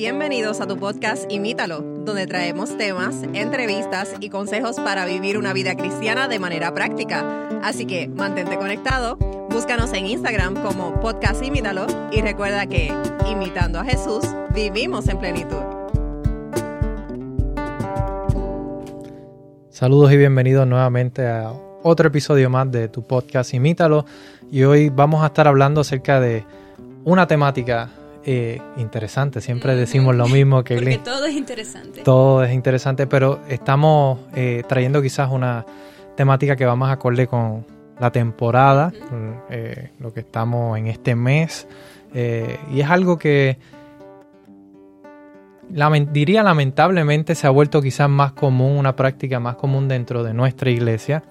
Bienvenidos a tu podcast Imítalo, donde traemos temas, entrevistas y consejos para vivir una vida cristiana de manera práctica. Así que mantente conectado, búscanos en Instagram como podcast Imítalo y recuerda que, imitando a Jesús, vivimos en plenitud. Saludos y bienvenidos nuevamente a otro episodio más de tu podcast Imítalo. Y hoy vamos a estar hablando acerca de una temática eh, interesante. Siempre decimos lo mismo que Porque todo es interesante. Todo es interesante, pero estamos eh, trayendo quizás una temática que va más acorde con la temporada, eh, lo que estamos en este mes. y es algo que diría lamentablemente se ha vuelto quizás más común, una práctica más común dentro de nuestra iglesia.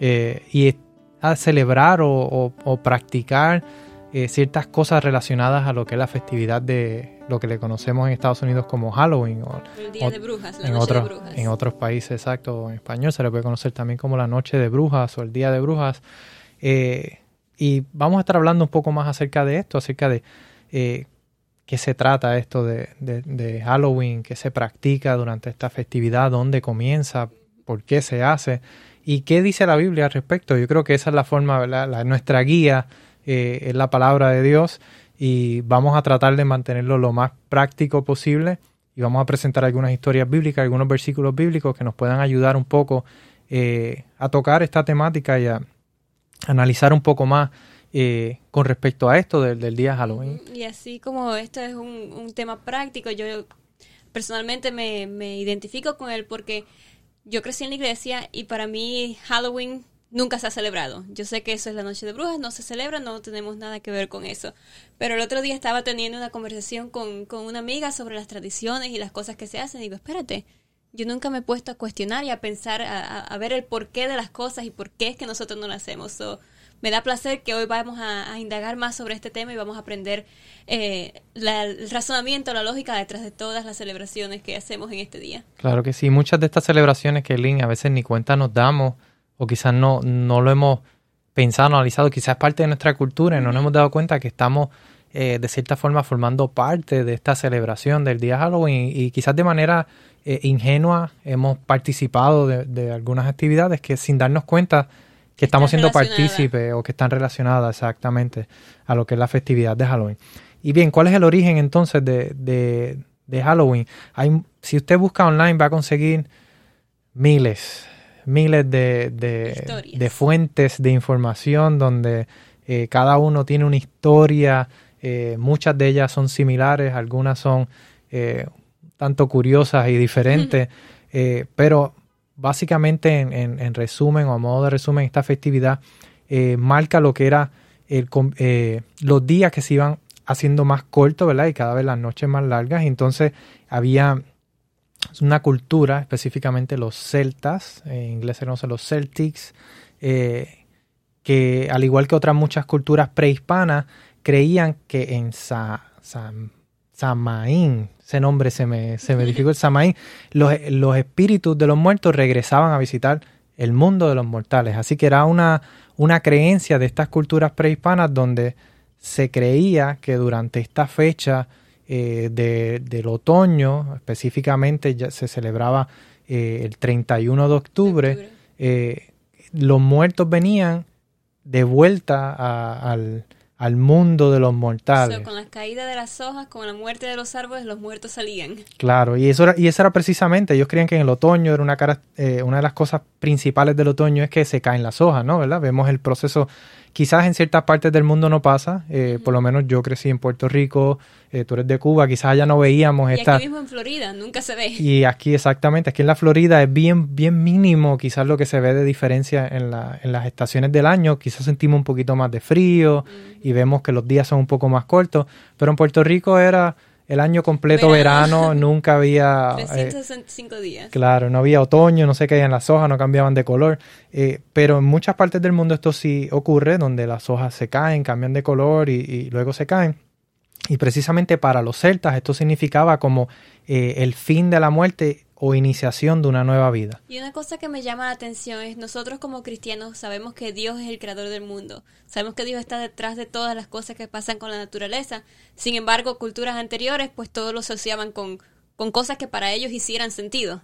y a celebrar o practicar eh, ciertas cosas relacionadas a lo que es la festividad de lo que le conocemos en Estados Unidos como Halloween. O, el Día de Brujas, la en, noche otros, de brujas. en otros países, exacto, en español se le puede conocer también como la Noche de Brujas o el Día de Brujas. Eh, y vamos a estar hablando un poco más acerca de esto, acerca de eh, qué se trata esto de, de, Halloween, qué se practica durante esta festividad, dónde comienza, por qué se hace y qué dice la Biblia al respecto. Yo creo que esa es la forma, La, nuestra guía eh, es la palabra de Dios y vamos a tratar de mantenerlo lo más práctico posible y vamos a presentar algunas historias bíblicas, algunos versículos bíblicos que nos puedan ayudar un poco eh, a tocar esta temática y a analizar un poco más eh, con respecto a esto del, día Halloween. Y así como esto es un, tema práctico, yo personalmente me, me identifico con él porque yo crecí en la iglesia y para mí Halloween nunca se ha celebrado. Yo sé que eso es la noche de brujas, no se celebra, no tenemos nada que ver con eso. Pero el otro día estaba teniendo una conversación con, una amiga sobre las tradiciones y las cosas que se hacen. Y digo, espérate, yo nunca me he puesto a cuestionar y a pensar, a, ver el porqué de las cosas y por qué es que nosotros no lo hacemos. me da placer que hoy vamos a, indagar más sobre este tema y vamos a aprender eh, el razonamiento, la lógica detrás de todas las celebraciones que hacemos en este día. Claro que sí, muchas de estas celebraciones que Lynn a veces ni cuenta nos damos o quizás no, no lo hemos pensado, analizado, quizás es parte de nuestra cultura y no nos hemos dado cuenta que estamos eh, de cierta forma formando parte de esta celebración del día Halloween y, quizás de manera eh, ingenua hemos participado de, algunas actividades que sin darnos cuenta que estamos siendo partícipes o que están relacionadas exactamente a lo que es la festividad de Halloween. Y bien, ¿cuál es el origen entonces de, de, de Halloween? Hay, si usted busca online va a conseguir miles, miles de, de, fuentes de información donde eh, cada uno tiene una historia, eh, muchas de ellas son similares, algunas son eh, tanto curiosas y diferentes, pero básicamente en, resumen o a modo de resumen, esta festividad marca lo que era el, los días que se iban haciendo más cortos, ¿verdad? Y cada vez las noches más largas, entonces había es una cultura, específicamente los celtas, en inglés se conoce los Celtics, eh, que al igual que otras muchas culturas prehispanas, creían que en Samaín, ese nombre se me, se me Samaín, los, los espíritus de los muertos regresaban a visitar el mundo de los mortales. Así que era una, una creencia de estas culturas prehispanas donde se creía que durante esta fecha eh, del otoño, específicamente ya se celebraba eh, el 31 de octubre, eh, los muertos venían de vuelta al, al mundo de los mortales. con la caída de las hojas, con la muerte de los árboles, los muertos salían. Claro, y eso era, y eso era precisamente, ellos creían que en el otoño era una, cara, una de las cosas principales del otoño es que se caen las hojas, ¿no? ¿Verdad? Vemos el proceso Quizás en ciertas partes del mundo no pasa, eh, por lo menos yo crecí en Puerto Rico, eh, tú eres de Cuba, quizás allá no veíamos y esta... aquí mismo en Florida, nunca se ve. Y aquí exactamente, aquí en la Florida es bien, bien mínimo quizás lo que se ve de diferencia en, la, en las estaciones del año, quizás sentimos un poquito más de frío y vemos que los días son un poco más cortos, pero en Puerto Rico era el año completo verano, nunca había... 365 eh, días. Claro, no había otoño, no se caían las hojas, no cambiaban de color, eh, pero en muchas partes del mundo esto sí ocurre, donde las hojas se caen, cambian de color y, luego se caen. Y precisamente para los celtas esto significaba como eh, el fin de la muerte o iniciación de una nueva vida. Y una cosa que me llama la atención es nosotros como cristianos sabemos que Dios es el creador del mundo, sabemos que Dios está detrás de todas las cosas que pasan con la naturaleza. Sin embargo, culturas anteriores pues todos lo asociaban con, con cosas que para ellos hicieran sentido.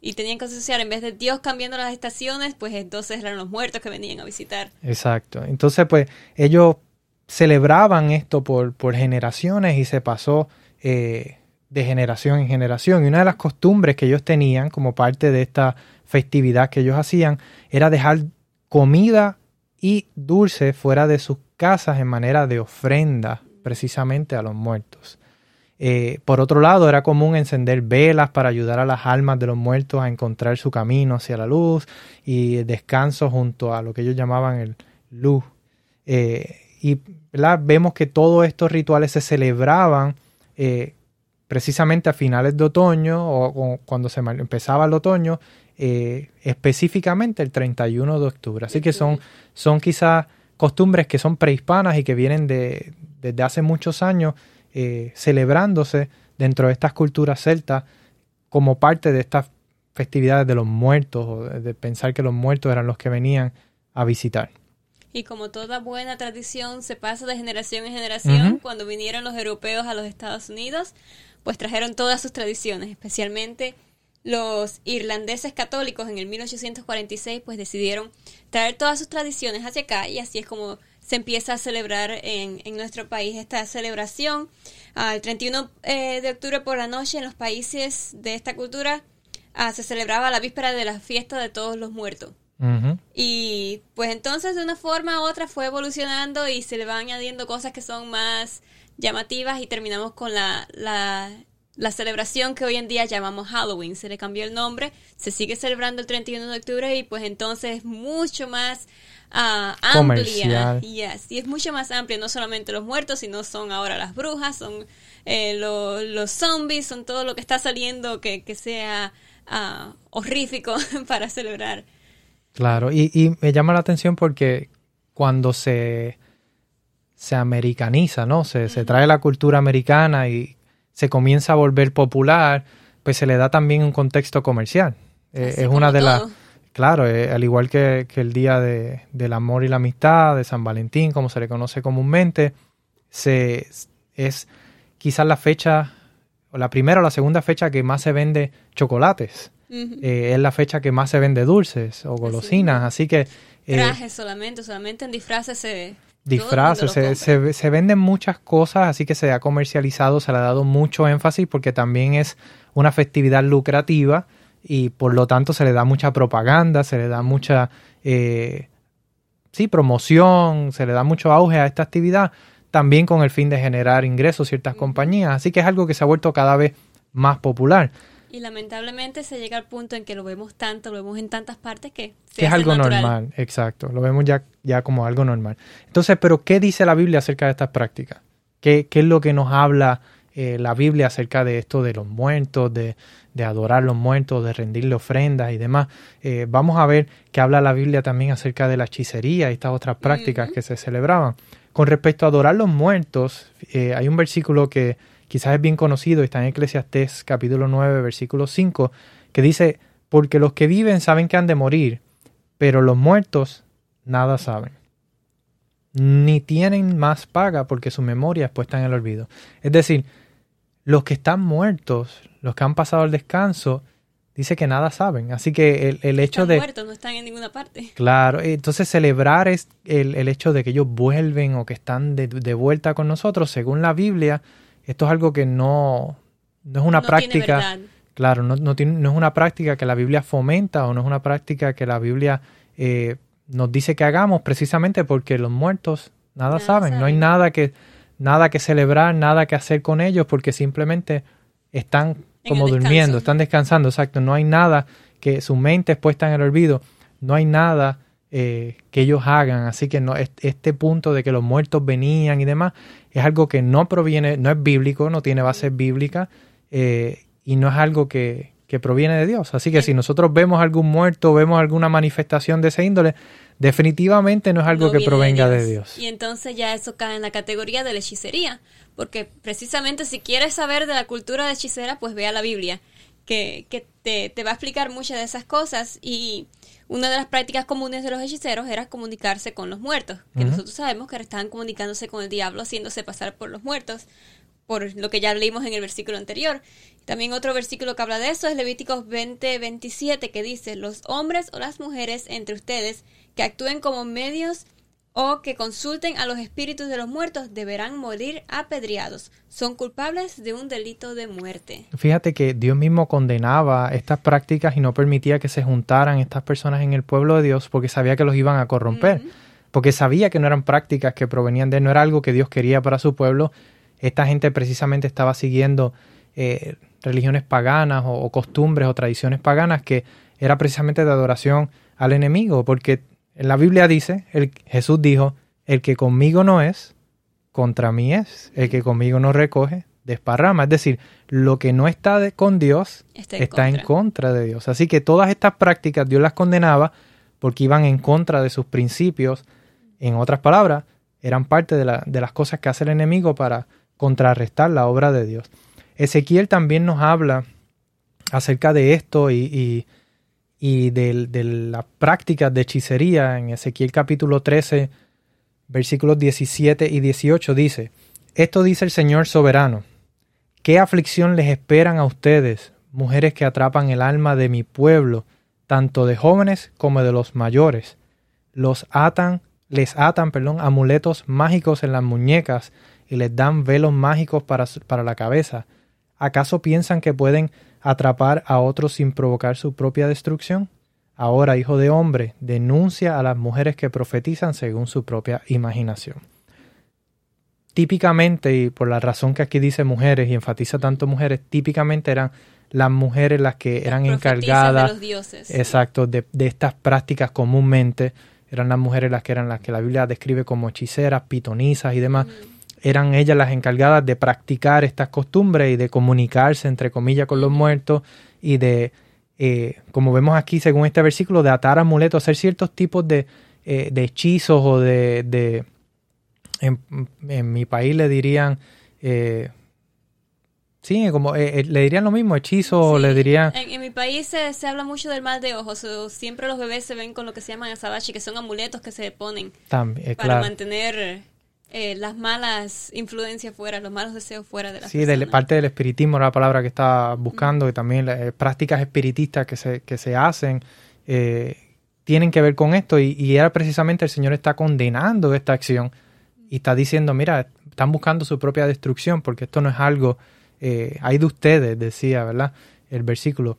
Y tenían que asociar, en vez de Dios cambiando las estaciones, pues entonces eran los muertos que venían a visitar. Exacto. Entonces, pues ellos celebraban esto por, por generaciones y se pasó eh, de generación en generación. Y una de las costumbres que ellos tenían como parte de esta festividad que ellos hacían era dejar comida y dulce fuera de sus casas en manera de ofrenda precisamente a los muertos. Eh, por otro lado, era común encender velas para ayudar a las almas de los muertos a encontrar su camino hacia la luz y descanso junto a lo que ellos llamaban el luz. Eh, y vemos que todos estos rituales se celebraban eh, precisamente a finales de otoño o, cuando se empezaba el otoño, específicamente el 31 de octubre. Así que son, son quizás costumbres que son prehispanas y que vienen de, desde hace muchos años eh, celebrándose dentro de estas culturas celtas como parte de estas festividades de los muertos o de pensar que los muertos eran los que venían a visitar. Y como toda buena tradición se pasa de generación en generación, cuando vinieron los europeos a los Estados Unidos, pues trajeron todas sus tradiciones, especialmente los irlandeses católicos en el 1846 pues decidieron traer todas sus tradiciones hacia acá y así es como se empieza a celebrar en, en nuestro país esta celebración. El 31 eh, de octubre por la noche en los países de esta cultura ah, se celebraba la víspera de la fiesta de todos los muertos. Y pues entonces de una forma u otra fue evolucionando y se le van añadiendo cosas que son más llamativas y terminamos con la, la, la celebración que hoy en día llamamos Halloween. Se le cambió el nombre, se sigue celebrando el 31 de octubre y pues entonces mucho más uh, amplia. Yes. Y es mucho más amplia, no solamente los muertos, sino son ahora las brujas, son eh, los zombies, son todo lo que está saliendo que, que sea uh, horrífico para celebrar. Claro, y, y, me llama la atención porque cuando se, se americaniza, ¿no? Se, se trae la cultura americana y se comienza a volver popular, pues se le da también un contexto comercial. Eh, es una de las Claro, eh, al igual que, el Día de, del Amor y la Amistad, de San Valentín, como se le conoce comúnmente, se, es quizás la fecha, o la primera o la segunda fecha que más se vende chocolates. Eh, es la fecha que más se vende dulces o golosinas, así, que... Eh, Trajes solamente, solamente en disfraces se... Disfraces, se, se, se, venden muchas cosas, así que se ha comercializado, se le ha dado mucho énfasis porque también es una festividad lucrativa y por lo tanto se le da mucha propaganda, se le da mucha eh, sí, promoción, se le da mucho auge a esta actividad, también con el fin de generar ingresos ciertas compañías. Así que es algo que se ha vuelto cada vez más popular. Y lamentablemente se llega al punto en que lo vemos tanto, lo vemos en tantas partes que, es algo normal, exacto, lo vemos ya, ya como algo normal. Entonces, pero ¿qué dice la Biblia acerca de estas prácticas? ¿Qué, qué es lo que nos habla eh, la Biblia acerca de esto de los muertos, de, de adorar los muertos, de rendirle ofrendas y demás. Eh, vamos a ver que habla la Biblia también acerca de la hechicería y estas otras prácticas que se celebraban. Con respecto a adorar los muertos, eh, hay un versículo que quizás es bien conocido, está en Eclesiastés capítulo 9, versículo 5, que dice, porque los que viven saben que han de morir, pero los muertos nada saben. Ni tienen más paga porque su memoria es puesta en el olvido. Es decir, los que están muertos, los que han pasado el descanso, dice que nada saben. Así que el, el hecho están de... muertos, no están en ninguna parte. Claro, entonces celebrar es el, el hecho de que ellos vuelven o que están de, de, vuelta con nosotros, según la Biblia, esto es algo que no, no es una práctica... Claro, no, no, tiene, no, es una práctica que la Biblia fomenta o no es una práctica que la Biblia eh, nos dice que hagamos precisamente porque los muertos nada, saben. saben, no hay nada que, nada que celebrar, nada que hacer con ellos porque simplemente están como durmiendo, están descansando, exacto. No hay nada que su mente es puesta en el olvido, no hay nada eh, que ellos hagan. Así que no, este punto de que los muertos venían y demás es algo que no proviene, no es bíblico, no tiene base bíblica eh, y no es algo que, que proviene de Dios. Así que si nosotros vemos algún muerto, vemos alguna manifestación de ese índole, definitivamente no es algo que provenga de Dios. Y entonces ya eso cae en la categoría de la hechicería, porque precisamente si quieres saber de la cultura de hechicera, pues vea la Biblia. Que, que te, te va a explicar muchas de esas cosas y una de las prácticas comunes de los hechiceros era comunicarse con los muertos, que nosotros sabemos que estaban comunicándose con el diablo, haciéndose pasar por los muertos, por lo que ya leímos en el versículo anterior. También otro versículo que habla de eso es Levíticos 20, 27, que dice, los hombres o las mujeres entre ustedes que actúen como medios o que consulten a los espíritus de los muertos deberán morir apedreados. Son culpables de un delito de muerte. Fíjate que Dios mismo condenaba estas prácticas y no permitía que se juntaran estas personas en el pueblo de Dios porque sabía que los iban a corromper. Porque sabía que no eran prácticas que provenían de él, no era algo que Dios quería para su pueblo. Esta gente precisamente estaba siguiendo eh, religiones paganas o, o costumbres o tradiciones paganas que era precisamente de adoración al enemigo, porque en la Biblia dice, el, Jesús dijo, el que conmigo no es, contra mí es. El que conmigo no recoge, desparrama. Es decir, lo que no está de, con Dios Está en está en contra. contra de Dios. Así que todas estas prácticas Dios las condenaba porque iban en contra de sus principios. En otras palabras, eran parte de, la- de las cosas que hace el enemigo para contrarrestar la obra de Dios. Ezequiel también nos habla acerca de esto y, y- y del- de, las prácticas de hechicería. En Ezequiel capítulo 13, versículos 17 y 18 dice, Esto dice el Señor soberano, ¿qué aflicción les esperan a ustedes, mujeres que atrapan el alma de mi pueblo, tanto de jóvenes como de los mayores? Los atan, les atan, perdón, amuletos mágicos en las muñecas y les dan velos mágicos para, para la cabeza. ¿Acaso piensan que pueden atrapar a otros sin provocar su propia destrucción? Ahora, hijo de hombre, denuncia a las mujeres que profetizan según su propia imaginación. Típicamente, y por la razón que aquí dice mujeres y enfatiza tanto mujeres, típicamente eran las mujeres las que eran encargadas de los dioses. Exacto, de, de estas prácticas comúnmente eran las mujeres las que eran las que la Biblia describe como hechiceras, pitonisas y demás. Eran ellas las encargadas de practicar estas costumbres y de comunicarse, entre comillas, con los muertos y de, eh, como vemos aquí según este versículo, de atar amuletos, hacer ciertos tipos de, eh, de hechizos o de... de en, en mi país le dirían... eh, sí, como eh, eh, le dirían lo mismo, hechizos, o Sí, le dirían... En, en mi país se, se habla mucho del mal de ojos. o siempre los bebés se ven con lo que se llaman azabache, que son amuletos que se ponen También, para claro. mantener eh, las malas influencias fuera, los malos deseos fuera de la Sí, de parte del espiritismo era la palabra que estaba buscando, y también eh, prácticas espiritistas que se, que se hacen eh, tienen que ver con esto, y, y era precisamente el Señor está condenando esta acción y está diciendo, mira, están buscando su propia destrucción, porque esto no es algo, eh, hay de ustedes, decía, ¿verdad? El versículo.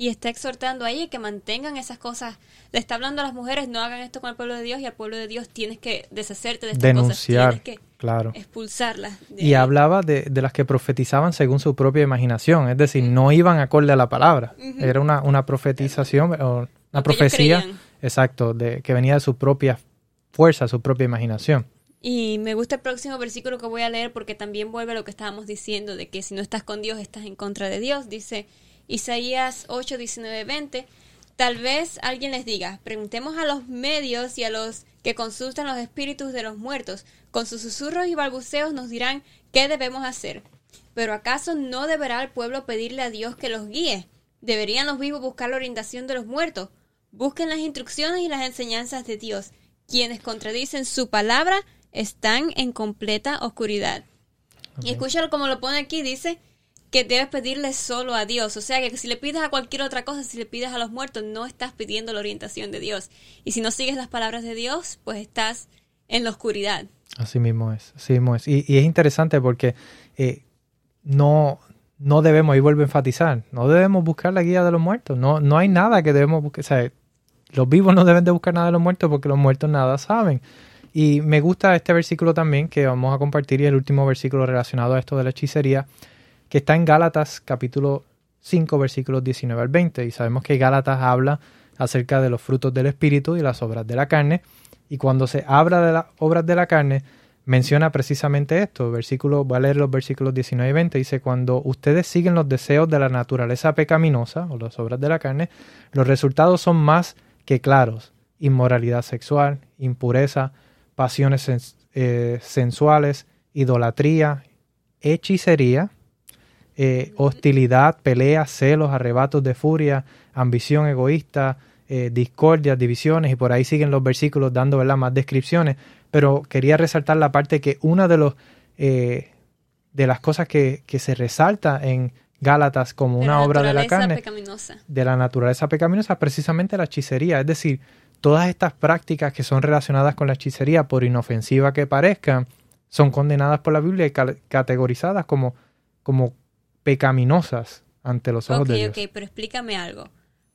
Y está exhortando ahí que mantengan esas cosas. Le está hablando a las mujeres, no hagan esto con el pueblo de Dios y al pueblo de Dios tienes que deshacerte de estas Denunciar, cosas. Tienes que claro. expulsarlas. de Y ahí. hablaba de, de las que profetizaban según su propia imaginación, es decir, no iban acorde a la palabra. Era una, una profetización, o una profecía, exacto, de, que venía de su propia fuerza, su propia imaginación. Y me gusta el próximo versículo que voy a leer porque también vuelve a lo que estábamos diciendo, de que si no estás con Dios, estás en contra de Dios. Dice Isaías 8, 19, 20. Tal vez alguien les diga, preguntemos a los medios y a los que consultan los espíritus de los muertos. Con sus susurros y balbuceos nos dirán qué debemos hacer. Pero ¿acaso no deberá el pueblo pedirle a Dios que los guíe? ¿Deberían los vivos buscar la orientación de los muertos? Busquen las instrucciones y las enseñanzas de Dios. Quienes contradicen su palabra están en completa oscuridad. Y escúchalo como lo pone aquí, dice que debes pedirle solo a Dios. O sea que si le pides a cualquier otra cosa, si le pides a los muertos, no estás pidiendo la orientación de Dios. Y si no sigues las palabras de Dios, pues estás en la oscuridad. Así mismo es, así mismo es. Y, es interesante porque eh, no, no debemos, y vuelvo a enfatizar, no debemos buscar la guía de los muertos. No, no hay nada que debemos buscar. O sea, los vivos no deben de buscar nada de los muertos porque los muertos nada saben. Y me gusta este versículo también que vamos a compartir y el último versículo relacionado a esto de la hechicería, que está en Gálatas capítulo 5 versículos 19 al 20. Y sabemos que Gálatas habla acerca de los frutos del Espíritu y las obras de la carne. Y cuando se habla de las obras de la carne, menciona precisamente esto. Versículo, voy a leer los versículos 19 y 20. Dice, cuando ustedes siguen los deseos de la naturaleza pecaminosa o las obras de la carne, los resultados son más que claros. Inmoralidad sexual, impureza, pasiones eh, sensuales, idolatría, hechicería, eh, hostilidad, peleas, celos, arrebatos de furia, ambición egoísta, eh, discordias, divisiones, y por ahí siguen los versículos dando ¿verdad? más descripciones, pero quería resaltar la parte que una de los eh, de las cosas que, que se resalta en Gálatas como una obra de la carne, pecaminosa. de la naturaleza pecaminosa, precisamente la hechicería. Es decir, todas estas prácticas que son relacionadas con la hechicería, por inofensiva que parezcan, son condenadas por la Biblia y categorizadas como, como pecaminosas ante los ojos Ok, de Dios. ok, pero explícame algo.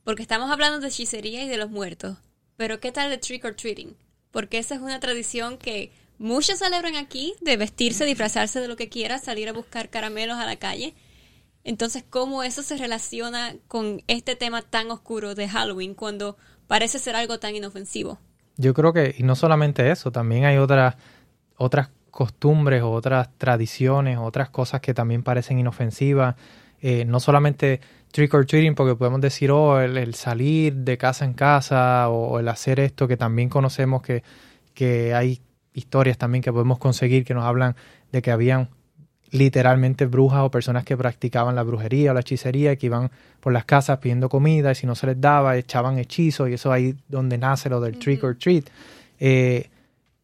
Porque estamos hablando de hechicería y de los muertos. Pero ¿qué tal de trick or treating? Porque esa es una tradición que muchos celebran aquí, de vestirse, disfrazarse de lo que quiera, salir a buscar caramelos a la calle. Entonces, ¿cómo eso se relaciona con este tema tan oscuro de Halloween cuando parece ser algo tan inofensivo? Yo creo que, y no solamente eso, también hay otras, otras costumbres o otras tradiciones, otras cosas que también parecen inofensivas. Eh, no solamente trick or treating, porque podemos decir, oh, el, el salir de casa en casa o, o el hacer esto, que también conocemos que, que hay historias también que podemos conseguir que nos hablan de que habían literalmente brujas o personas que practicaban la brujería o la hechicería, que iban por las casas pidiendo comida y si no se les daba, echaban hechizos y eso ahí donde nace lo del trick or treat. Eh,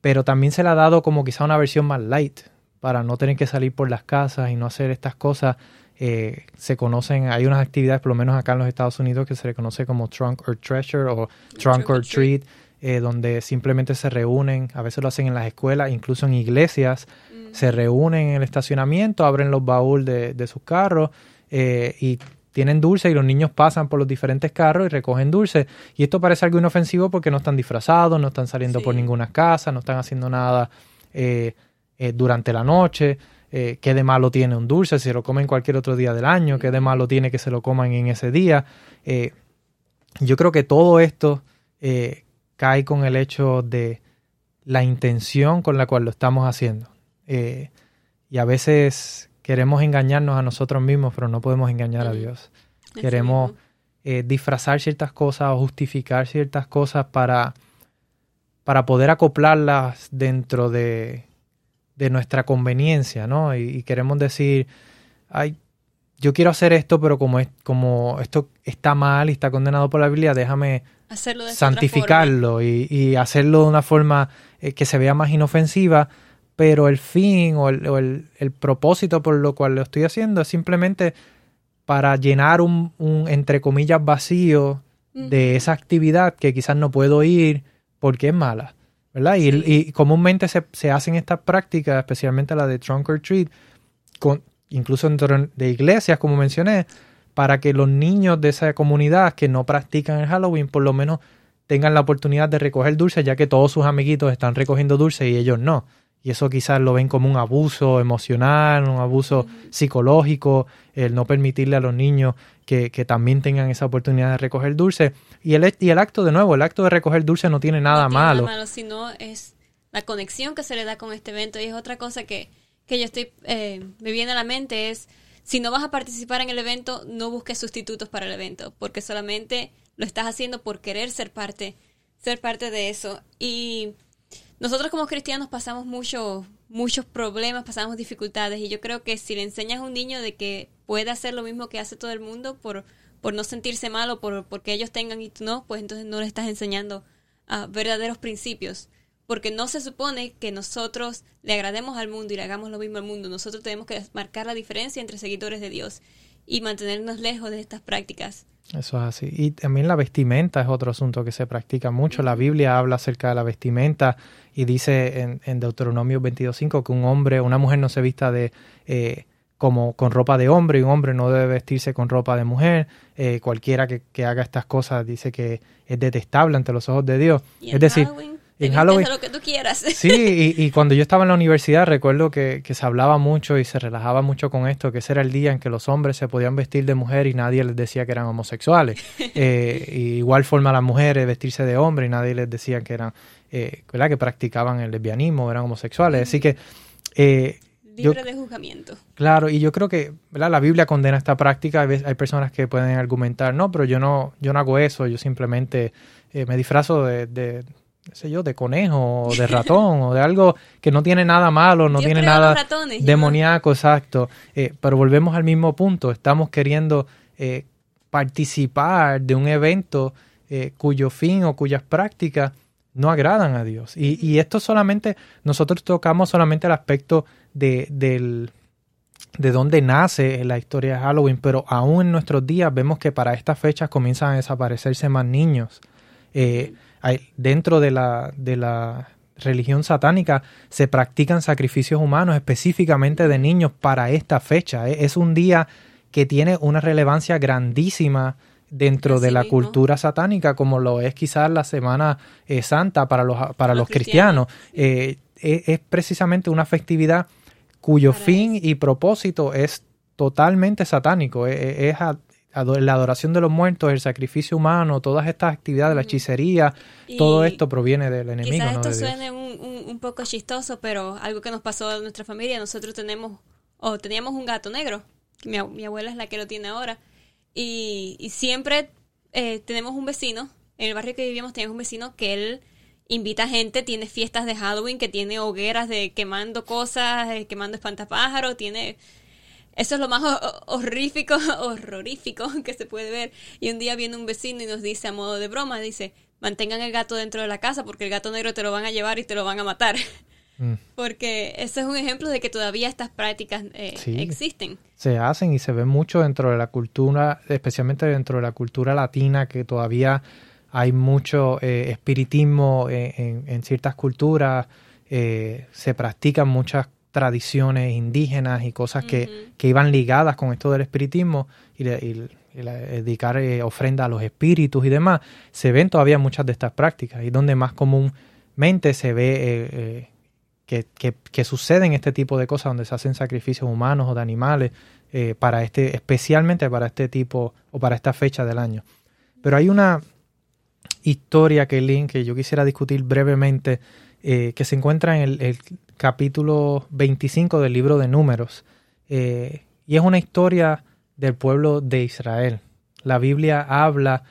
pero también se le ha dado como quizá una versión más light para no tener que salir por las casas y no hacer estas cosas. Eh, se conocen, hay unas actividades, por lo menos acá en los Estados Unidos, que se le conoce como Trunk or Treasure o Trunk, or Treat. Eh, donde simplemente se reúnen, a veces lo hacen en las escuelas, incluso en iglesias, se reúnen en el estacionamiento, abren los baúles de, de sus carros eh, y tienen dulce y los niños pasan por los diferentes carros y recogen dulce. Y esto parece algo inofensivo porque no están disfrazados, no están saliendo Sí. por ninguna casa, no están haciendo nada eh, eh, durante la noche. Eh, ¿Qué de malo tiene un dulce? Si se lo comen cualquier otro día del año, ¿qué de malo tiene que se lo coman en ese día? Yo creo que todo esto cae con el hecho de la intención con la cual lo estamos haciendo. Y a veces queremos engañarnos a nosotros mismos, pero no podemos engañar a. Dios. Queremos eh, disfrazar ciertas cosas o justificar ciertas cosas para, para poder acoplarlas dentro de, de nuestra conveniencia, ¿no? Y, y queremos decir, ay, yo quiero hacer esto, pero como, es, como esto está mal y está condenado por la Biblia, déjame Hacerlo de santificarlo y, y hacerlo de una forma eh, que se vea más inofensiva, pero el fin o, el, o el- el propósito por lo cual lo estoy haciendo es simplemente para llenar un, un, entre comillas, vacío de esa actividad que quizás no puedo ir porque es mala, ¿verdad? Y, Sí. y comúnmente se, se hacen estas prácticas, especialmente la de trunk or treat, con, incluso dentro de iglesias, como mencioné, para que los niños de esa comunidad que no practican el Halloween por lo menos tengan la oportunidad de recoger dulces, ya que todos sus amiguitos están recogiendo dulces y ellos no. Y eso quizás lo ven como un abuso emocional, un abuso psicológico, el no permitirle a los niños que, que también tengan esa oportunidad de recoger dulces. Y el, y el acto, de nuevo, el acto de recoger dulces no tiene nada no tiene malo. nada malo, sino es la conexión que se le da con este evento. Y es otra cosa que, que yo estoy, eh, me viene a la mente es, si no vas a participar en el evento, no busques sustitutos para el evento, porque solamente lo estás haciendo por querer ser parte, ser parte de eso. Y nosotros como cristianos pasamos mucho, muchos problemas, pasamos dificultades y yo creo que si le enseñas a un niño de que puede hacer lo mismo que hace todo el mundo por, por no sentirse mal o por porque ellos tengan y no, pues entonces no le estás enseñando a verdaderos principios. Porque no se supone que nosotros le agrademos al mundo y le hagamos lo mismo al mundo. Nosotros tenemos que marcar la diferencia entre seguidores de Dios y mantenernos lejos de estas prácticas. Eso es así. Y también la vestimenta es otro asunto que se practica mucho. La Biblia habla acerca de la vestimenta y dice en, en Deuteronomio 22.5 que un hombre, una mujer no se vista de eh, como con ropa de hombre y un hombre no debe vestirse con ropa de mujer. Eh, cualquiera que, que haga estas cosas dice que es detestable ante los ojos de Dios. Y es decir, Halloween, en Halloween- lo que tú quieras. Sí, y, y cuando yo estaba en la universidad recuerdo que, que se hablaba mucho y se relajaba mucho con esto, que ese era el día en que los hombres se podían vestir de mujer y nadie les decía que eran homosexuales. Eh, y igual forma las mujeres vestirse de hombre y nadie les decía que eran, eh, ¿verdad? Que practicaban el lesbianismo, eran homosexuales. Así que, eh, yo- Libre de juzgamiento. claro, y yo creo que ¿verdad? la Biblia condena esta práctica. Hay, veces- hay personas que pueden argumentar, no, pero yo no, yo no hago eso, yo simplemente eh, me disfrazo de, de, qué sé yo, de conejo o de ratón o de algo que no tiene nada malo, no Dios tiene nada ratones, demoníaco, exacto. Eh, pero volvemos al mismo punto, estamos queriendo eh, participar de un evento eh, cuyo fin o cuyas prácticas no agradan a Dios. Y, y esto solamente, nosotros tocamos solamente el aspecto de, del, de dónde nace la historia de Halloween, pero aún en nuestros días vemos que para estas fechas comienzan a desaparecerse más niños. Eh, hay- dentro de la, de la religión satánica se practican sacrificios humanos específicamente de niños para esta fecha. Eh, Es un día que tiene una relevancia grandísima dentro Así de la mismo. cultura satánica, como lo es quizás la Semana eh, Santa para los, para los, Los cristianos. cristianos, Eh, es, es precisamente una festividad cuyo Para fin y propósito es totalmente satánico. Es, es- la adoración de los muertos, el sacrificio humano, todas estas actividades, la hechicería, Y todo esto proviene del enemigo. Quizás ¿no? esto de Dios. suene un, un- un poco chistoso, pero algo que nos pasó en nuestra familia, nosotros tenemos, o teníamos un gato negro, que mi, ab- mi abuela es la que lo tiene ahora, y, y siempre eh, tenemos un vecino, en el barrio que vivíamos teníamos un vecino que él invita gente, tiene fiestas de Halloween, que tiene hogueras de quemando cosas, eh, quemando espantapájaros, tiene... Eso es lo más ho- ho- horrífico, horrorífico que se puede ver. Y un día viene un vecino y nos dice a modo de broma, dice, mantengan el gato dentro de la casa porque el gato negro te lo van a llevar y te lo van a matar. Mm. Porque eso es un ejemplo de que todavía estas prácticas eh, Sí. existen. se hacen y se ven mucho dentro de la cultura, especialmente dentro de la cultura latina, que todavía hay mucho eh, espiritismo en, en- en ciertas culturas, eh, se practican muchas tradiciones indígenas y cosas que, iban ligadas con esto del espiritismo y, le- y- y la- dedicar eh, ofrenda a los espíritus y demás, se ven todavía muchas de estas prácticas y donde más comúnmente se ve eh, eh, que, que, que suceden este tipo de cosas donde se hacen sacrificios humanos o de animales eh, para este, especialmente para este tipo o para esta fecha del año. Pero hay una historia, Kaylin, que yo quisiera discutir brevemente, que se encuentra en el, el capítulo 25 del libro de Números. Eh, y es una historia del pueblo de Israel. La Biblia habla,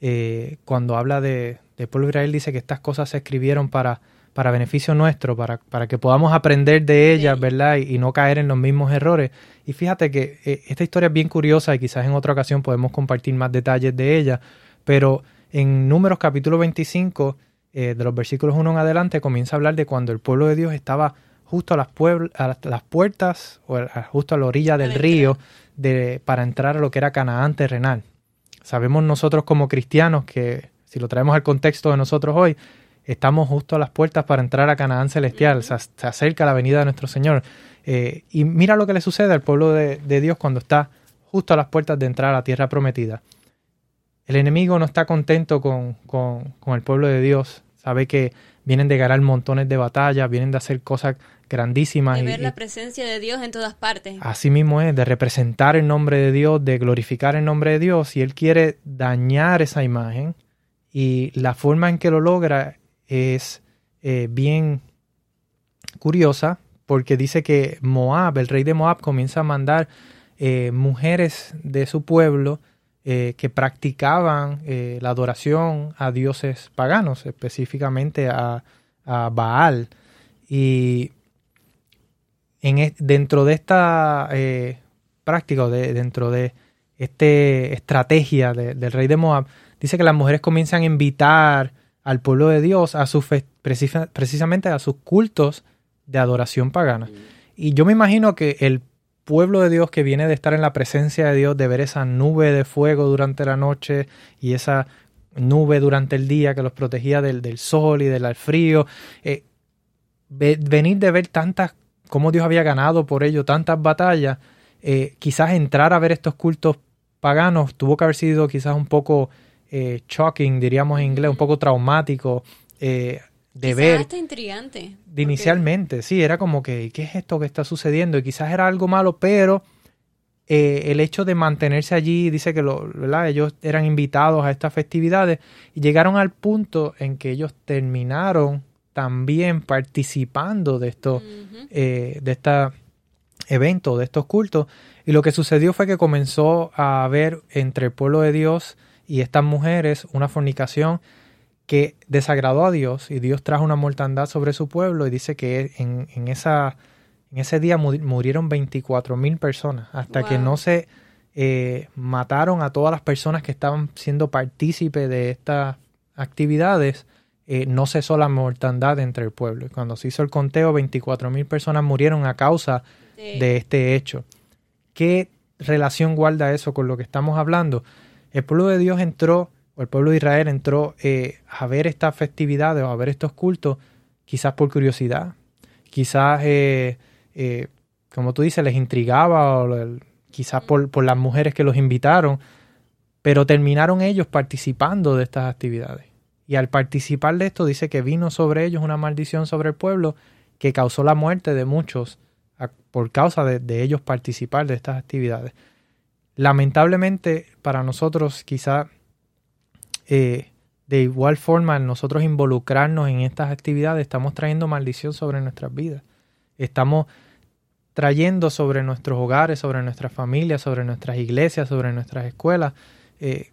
eh, cuando habla de, del pueblo de Israel, dice que estas cosas se escribieron para, para beneficio nuestro, para, para que podamos aprender de ellas. ¿verdad? Y, y no caer en los mismos errores. Y fíjate que eh, esta historia es bien curiosa y quizás en otra ocasión podemos compartir más detalles de ella, pero en Números capítulo 25, eh, de los versículos 1 en adelante, comienza a hablar de cuando el pueblo de Dios estaba justo a las, a puertas, o a- justo a la orilla del río, de, para entrar a lo que era Canaán terrenal. Sabemos nosotros como cristianos que, si lo traemos al contexto de nosotros hoy, estamos justo a las puertas para entrar a Canaán celestial, se, ac- se acerca la venida de nuestro Señor. Eh, y mira lo que le sucede al pueblo de, de Dios cuando está justo a las puertas de entrar a la tierra prometida. El enemigo no está contento con, con- con el pueblo de Dios, sabe que vienen de ganar montones de batallas, vienen de hacer cosas grandísimas. De ver y- la presencia de Dios en todas partes. Así mismo es, de representar el nombre de Dios, de glorificar el nombre de Dios, y Él quiere dañar esa imagen, y la forma en que lo logra es eh, bien curiosa, porque dice que Moab, el rey de Moab, comienza a mandar eh, mujeres de su pueblo eh, que practicaban eh, la adoración a dioses paganos, específicamente a, a Baal. Y en, dentro de esta eh, práctica, o de, dentro de esta estrategia de- del rey de Moab, dice que las mujeres comienzan a invitar al pueblo de Dios a sus precisamente a sus cultos de adoración pagana. Y yo me imagino que el pueblo de Dios que viene de estar en la presencia de Dios, de ver esa nube de fuego durante la noche y esa nube durante el día que los protegía del, sol y del frío, eh, ve- venir de ver tantas, cómo Dios había ganado por ello tantas batallas, eh, quizás entrar a ver estos cultos paganos tuvo que haber sido quizás un poco eh, shocking, diríamos en inglés, un poco traumático de Quizás ver hasta intrigante. de inicialmente, sí, era como que, ¿qué es esto que está sucediendo? Y quizás era algo malo, pero eh, el hecho de mantenerse allí, dice que lo, ¿verdad? ellos eran invitados a estas festividades y llegaron al punto en que ellos terminaron también participando de estos Ujú. eh, de evento, de estos cultos. Y lo que sucedió fue que comenzó a haber entre el pueblo de Dios y estas mujeres una fornicación que desagradó a Dios y Dios trajo una mortandad sobre su pueblo y dice que en, en esa, en ese día murieron 24 mil personas hasta que no se eh, mataron a todas las personas que estaban siendo partícipes de estas actividades. Eh, no cesó la mortandad entre el pueblo. Y cuando se hizo el conteo, 24 mil personas murieron a causa de este hecho. ¿Qué relación guarda eso con lo que estamos hablando? El pueblo de Dios entró el pueblo de Israel entró eh, a ver estas festividades o a ver estos cultos, quizás por curiosidad, quizás, eh, eh, como tú dices, les intrigaba, quizás por, por, las mujeres que los invitaron, pero terminaron ellos participando de estas actividades. Y al participar de esto dice que vino sobre ellos una maldición sobre el pueblo que causó la muerte de muchos por causa de, de ellos participar de estas actividades. Lamentablemente para nosotros quizás eh, de igual forma, nosotros involucrarnos en estas actividades, estamos trayendo maldición sobre nuestras vidas. Estamos trayendo sobre nuestros hogares, sobre nuestras familias, sobre nuestras iglesias, sobre nuestras escuelas, eh,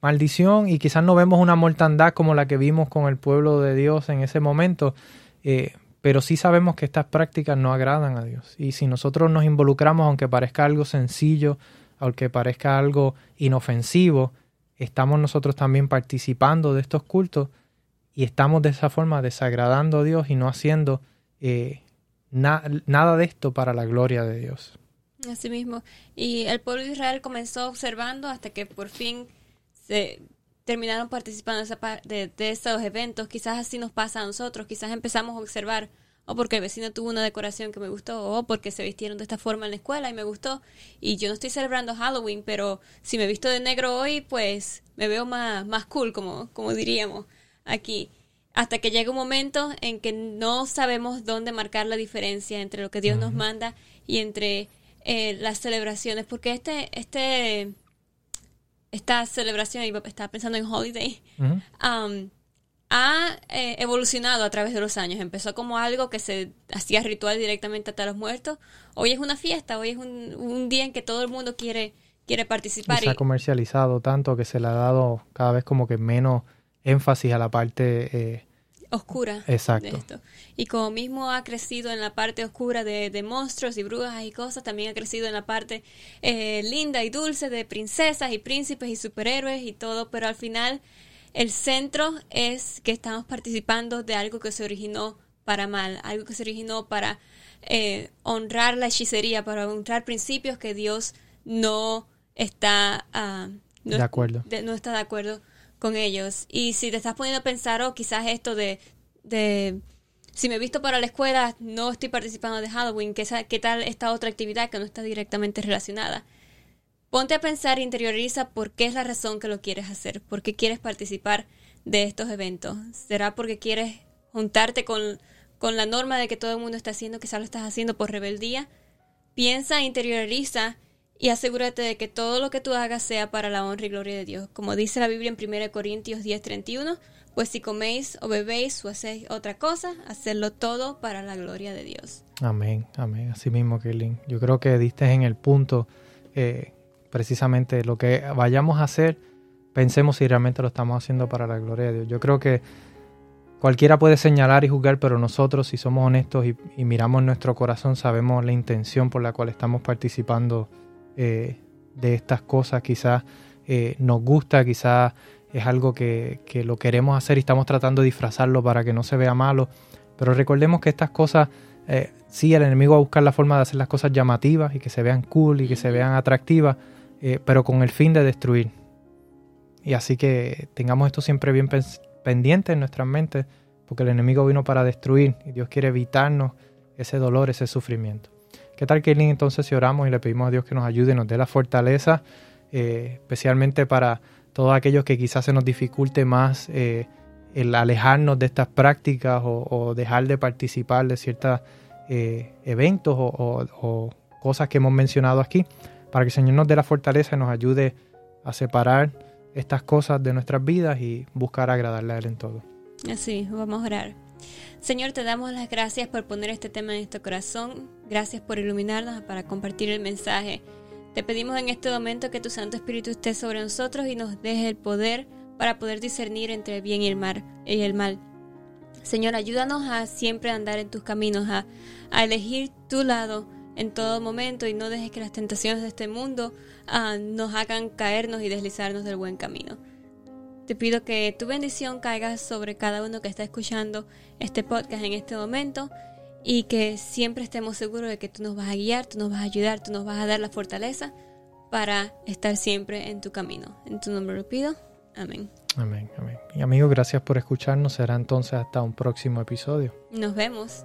maldición y quizás no vemos una mortandad como la que vimos con el pueblo de Dios en ese momento, eh, pero sí sabemos que estas prácticas no agradan a Dios. Y si nosotros nos involucramos, aunque parezca algo sencillo, aunque parezca algo inofensivo, estamos nosotros también participando de estos cultos y estamos de esa forma desagradando a Dios y no haciendo eh, nada de esto para la gloria de Dios. Así mismo. Y el pueblo de Israel comenzó observando hasta que por fin se terminaron participando de, de estos eventos. Quizás así nos pasa a nosotros. Quizás empezamos a observar o porque el vecino tuvo una decoración que me gustó, o porque se vistieron de esta forma en la escuela y me gustó. Y yo no estoy celebrando Halloween, pero si me visto de negro hoy, pues me veo más, más cool, como, como diríamos aquí. Hasta que llega un momento en que no sabemos dónde marcar la diferencia entre lo que Dios nos manda y entre eh, las celebraciones, porque este, este, esta celebración, estaba pensando en Holiday, ha eh, evolucionado a través de los años. Empezó como algo que se hacía ritual directamente hasta los muertos. Hoy es una fiesta, hoy es un, día en que todo el mundo quiere, quiere participar. se ha comercializado tanto que se le ha dado cada vez como que menos énfasis a la parte eh, oscura Exacto. de esto. Y como mismo ha crecido en la parte oscura de, monstruos y brujas y cosas, también ha crecido en la parte eh, linda y dulce de princesas y príncipes y superhéroes y todo, pero al final el centro es que estamos participando de algo que se originó para mal, algo que se originó para eh, honrar la hechicería, para honrar principios que Dios no está ah, de acuerdo. no está de acuerdo con ellos. Y si te estás poniendo a pensar, oh, quizás esto de, de si me he visto para la escuela, no estoy participando de Halloween, ¿qué, ¿qué tal esta otra actividad que no está directamente relacionada? Ponte a pensar, interioriza por qué es la razón que lo quieres hacer, por qué quieres participar de estos eventos. ¿Será porque quieres juntarte con, con la norma de que todo el mundo está haciendo, quizás lo estás haciendo por rebeldía? Piensa, interioriza y asegúrate de que todo lo que tú hagas sea para la honra y gloria de Dios. Como dice la Biblia en 1 Corintios 10:31, pues si coméis o bebéis o hacéis otra cosa, hacerlo todo para la gloria de Dios. Amén, amén. Así mismo, Kaylin. Yo creo que diste en el punto eh, precisamente lo que vayamos a hacer, pensemos si realmente lo estamos haciendo para la gloria de Dios. Yo creo que cualquiera puede señalar y juzgar, pero nosotros, si somos honestos y, miramos nuestro corazón, sabemos la intención por la cual estamos participando eh, de estas cosas. Quizás eh, nos gusta, quizás es algo que, lo queremos hacer y estamos tratando de disfrazarlo para que no se vea malo. Pero recordemos que estas cosas eh, sí, el enemigo va a buscar la forma de hacer las cosas llamativas y que se vean cool y que se vean atractivas, eh, pero con el fin de destruir. Y así que tengamos esto siempre bien pendiente en nuestras mentes, porque el enemigo vino para destruir y Dios quiere evitarnos ese dolor, ese sufrimiento. ¿Qué tal, Kaylin? Entonces, si oramos y le pedimos a Dios que nos ayude nos dé la fortaleza, eh, especialmente para todos aquellos que quizás se nos dificulte más eh, el alejarnos de estas prácticas o, dejar de participar de ciertos eventos o cosas que hemos mencionado aquí para que el Señor nos dé la fortaleza y nos ayude a separar estas cosas de nuestras vidas y buscar agradarle a Él en todo. Así, vamos a orar. Señor, te damos las gracias por poner este tema en nuestro corazón. Gracias por iluminarnos para compartir el mensaje. Te pedimos en este momento que tu Santo Espíritu esté sobre nosotros y nos deje el poder para poder discernir entre el bien y el mal. Y el mal. Señor, ayúdanos a siempre andar en tus caminos, a, a elegir tu lado en todo momento y no dejes que las tentaciones de este mundo ah, nos hagan caernos y deslizarnos del buen camino. Te pido que tu bendición caiga sobre cada uno que está escuchando este podcast en este momento y que siempre estemos seguros de que tú nos vas a guiar, tú nos vas a ayudar, tú nos vas a dar la fortaleza para estar siempre en tu camino. En tu nombre lo pido. Amén. Amén, amén. Y amigos, gracias por escucharnos. Será entonces hasta un próximo episodio. Nos vemos.